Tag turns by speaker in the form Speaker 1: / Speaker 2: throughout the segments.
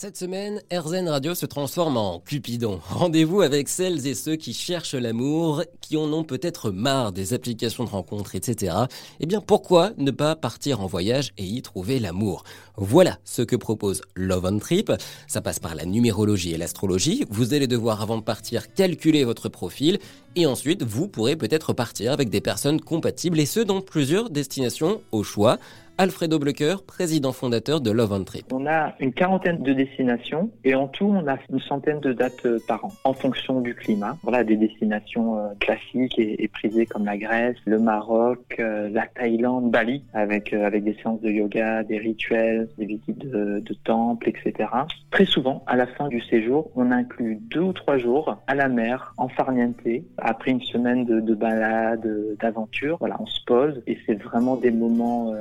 Speaker 1: Cette semaine, RZN Radio se transforme en Cupidon. Rendez-vous avec celles et ceux qui cherchent l'amour, qui en ont peut-être marre des applications de rencontres, etc. Eh bien, pourquoi ne pas partir en voyage et y trouver l'amour? Voilà ce que propose Love on Trip. Ça passe par la numérologie et l'astrologie. Vous allez devoir, avant de partir, calculer votre profil. Et ensuite, vous pourrez peut-être partir avec des personnes compatibles et ce, dans plusieurs destinations au choix. Alfredo Blecker, président fondateur de Love on Trip.
Speaker 2: On a une quarantaine de destinations et en tout, on a une centaine de dates euh, par an en fonction du climat. Voilà, des destinations euh, classiques et, prisées comme la Grèce, le Maroc, euh, la Thaïlande, Bali, avec, avec des séances de yoga, des rituels, des visites de, de temples, etc. Très souvent, à la fin du séjour, on inclut deux ou trois jours à la mer, en farniente, après une semaine de, de balade, d'aventure. Voilà, on se pose et c'est vraiment des moments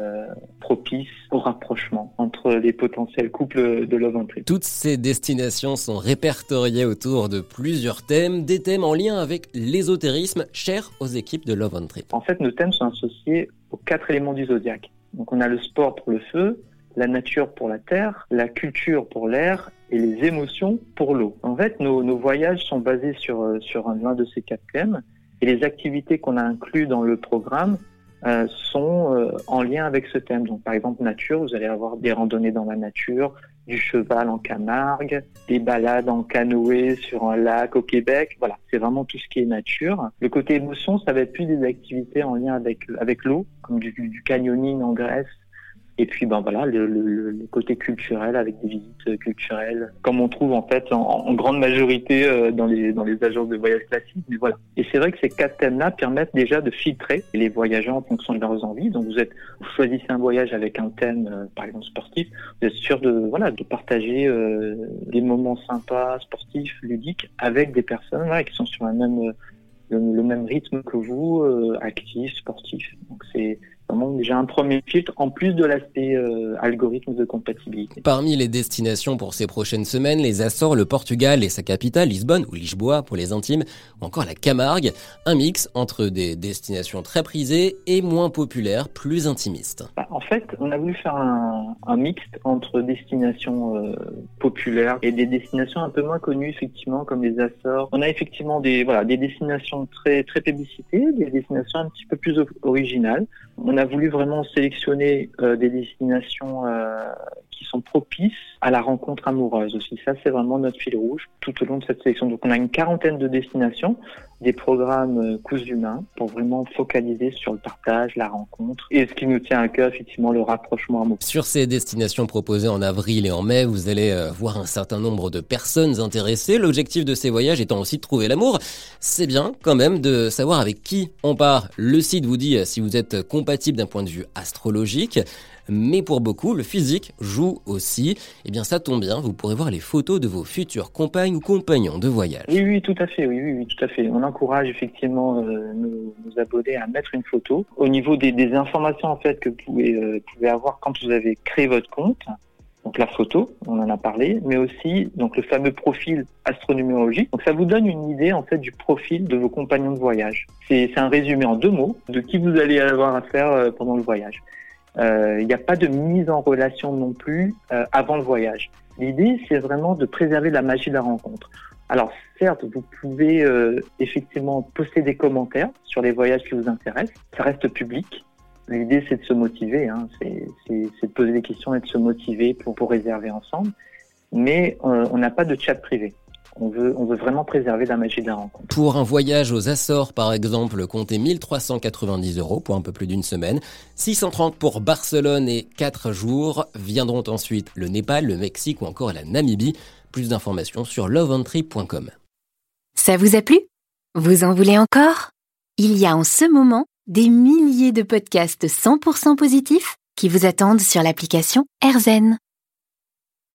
Speaker 2: propice au rapprochement entre les potentiels couples de Love and Trip.
Speaker 1: Toutes ces destinations sont répertoriées autour de plusieurs thèmes, des thèmes en lien avec l'ésotérisme cher aux équipes de Love and Trip.
Speaker 2: En fait, nos thèmes sont associés aux quatre éléments du zodiaque. Donc on a le sport pour le feu, la nature pour la terre, la culture pour l'air et les émotions pour l'eau. En fait, nos, nos, voyages sont basés sur, euh, sur l'un de ces quatre thèmes et les activités qu'on a inclus dans le programme euh, sont euh, en lien avec ce thème. Donc, par exemple, nature, vous allez avoir des randonnées dans la nature, du cheval en Camargue, des balades en canoë sur un lac au Québec. Voilà, c'est vraiment tout ce qui est nature. Le côté émotion, ça va être plus des activités en lien avec, avec l'eau, comme du, du canyoning en Grèce, et puis, ben voilà, le, le, le, côté culturel avec des visites culturelles, comme on trouve en fait en, en grande majorité euh, dans les dans les agences de voyage classiques. Mais voilà. Et c'est vrai que ces quatre thèmes-là permettent déjà de filtrer les voyageurs en fonction de leurs envies. Donc vous êtes, vous choisissez un voyage avec un thème, euh, par exemple sportif, vous êtes sûr de voilà de partager euh, des moments sympas, sportifs, ludiques avec des personnes voilà, qui sont sur un même le, le, même rythme que vous, actifs, sportifs. Donc c'est vraiment déjà un premier filtre en plus de l'aspect euh, algorithme de compatibilité.
Speaker 1: Parmi les destinations pour ces prochaines semaines, les Açores, le Portugal et sa capitale, Lisbonne ou Lisboa pour les intimes, ou encore la Camargue, un mix entre des destinations très prisées et moins populaires, plus intimistes.
Speaker 2: Bah, en fait, on a voulu faire un, un mixte entre destinations euh, populaires et des destinations un peu moins connues effectivement comme les Açores. On a effectivement des voilà des destinations très très publicitées, des destinations un petit peu plus originales. On a voulu vraiment sélectionner euh, des destinations euh, qui sont propices à la rencontre amoureuse aussi. Ça, c'est vraiment notre fil rouge tout au long de cette sélection. Donc, on a une quarantaine de destinations, des programmes euh, cousus humains pour vraiment focaliser sur le partage, la rencontre et ce qui nous tient à cœur, effectivement, le rapprochement amoureux.
Speaker 1: Sur ces destinations proposées en avril et en mai, vous allez euh, voir un certain nombre de personnes intéressées. L'objectif de ces voyages étant aussi de trouver l'amour. C'est bien quand même de savoir avec qui on part. Le site vous dit si vous êtes compatible d'un point de vue astrologique mais pour beaucoup, le physique joue aussi. Eh bien, ça tombe bien, vous pourrez voir les photos de vos futures compagnes ou compagnons de voyage.
Speaker 2: Oui, oui, tout à fait, oui, oui, tout à fait. On encourage effectivement euh, nos, nos, abonnés à mettre une photo. Au niveau des, informations en fait que vous pouvez, euh, pouvez avoir quand vous avez créé votre compte, donc la photo, on en a parlé, mais aussi donc le fameux profil astronumérologique. Donc ça vous donne une idée en fait du profil de vos compagnons de voyage. C'est un résumé en deux mots de qui vous allez avoir à faire euh, pendant le voyage. Il euh, n'y a pas de mise en relation non plus euh, avant le voyage. L'idée, c'est vraiment de préserver la magie de la rencontre. Alors certes, vous pouvez euh, effectivement poster des commentaires sur les voyages qui vous intéressent. Ça reste public. L'idée, c'est de se motiver. Hein. C'est de poser des questions et de se motiver pour, pour réserver ensemble. Mais on n'a pas de chat privé. On veut, on veut vraiment préserver la magie de la rencontre.
Speaker 1: Pour un voyage aux Açores, par exemple, comptez 1390 euros pour un peu plus d'une semaine. 630 pour Barcelone et 4 jours. Viendront ensuite le Népal, le Mexique ou encore la Namibie. Plus d'informations sur loveentry.com.
Speaker 3: Ça vous a plu? Vous en voulez encore? Il y a en ce moment des milliers de podcasts 100% positifs qui vous attendent sur l'application AirZen.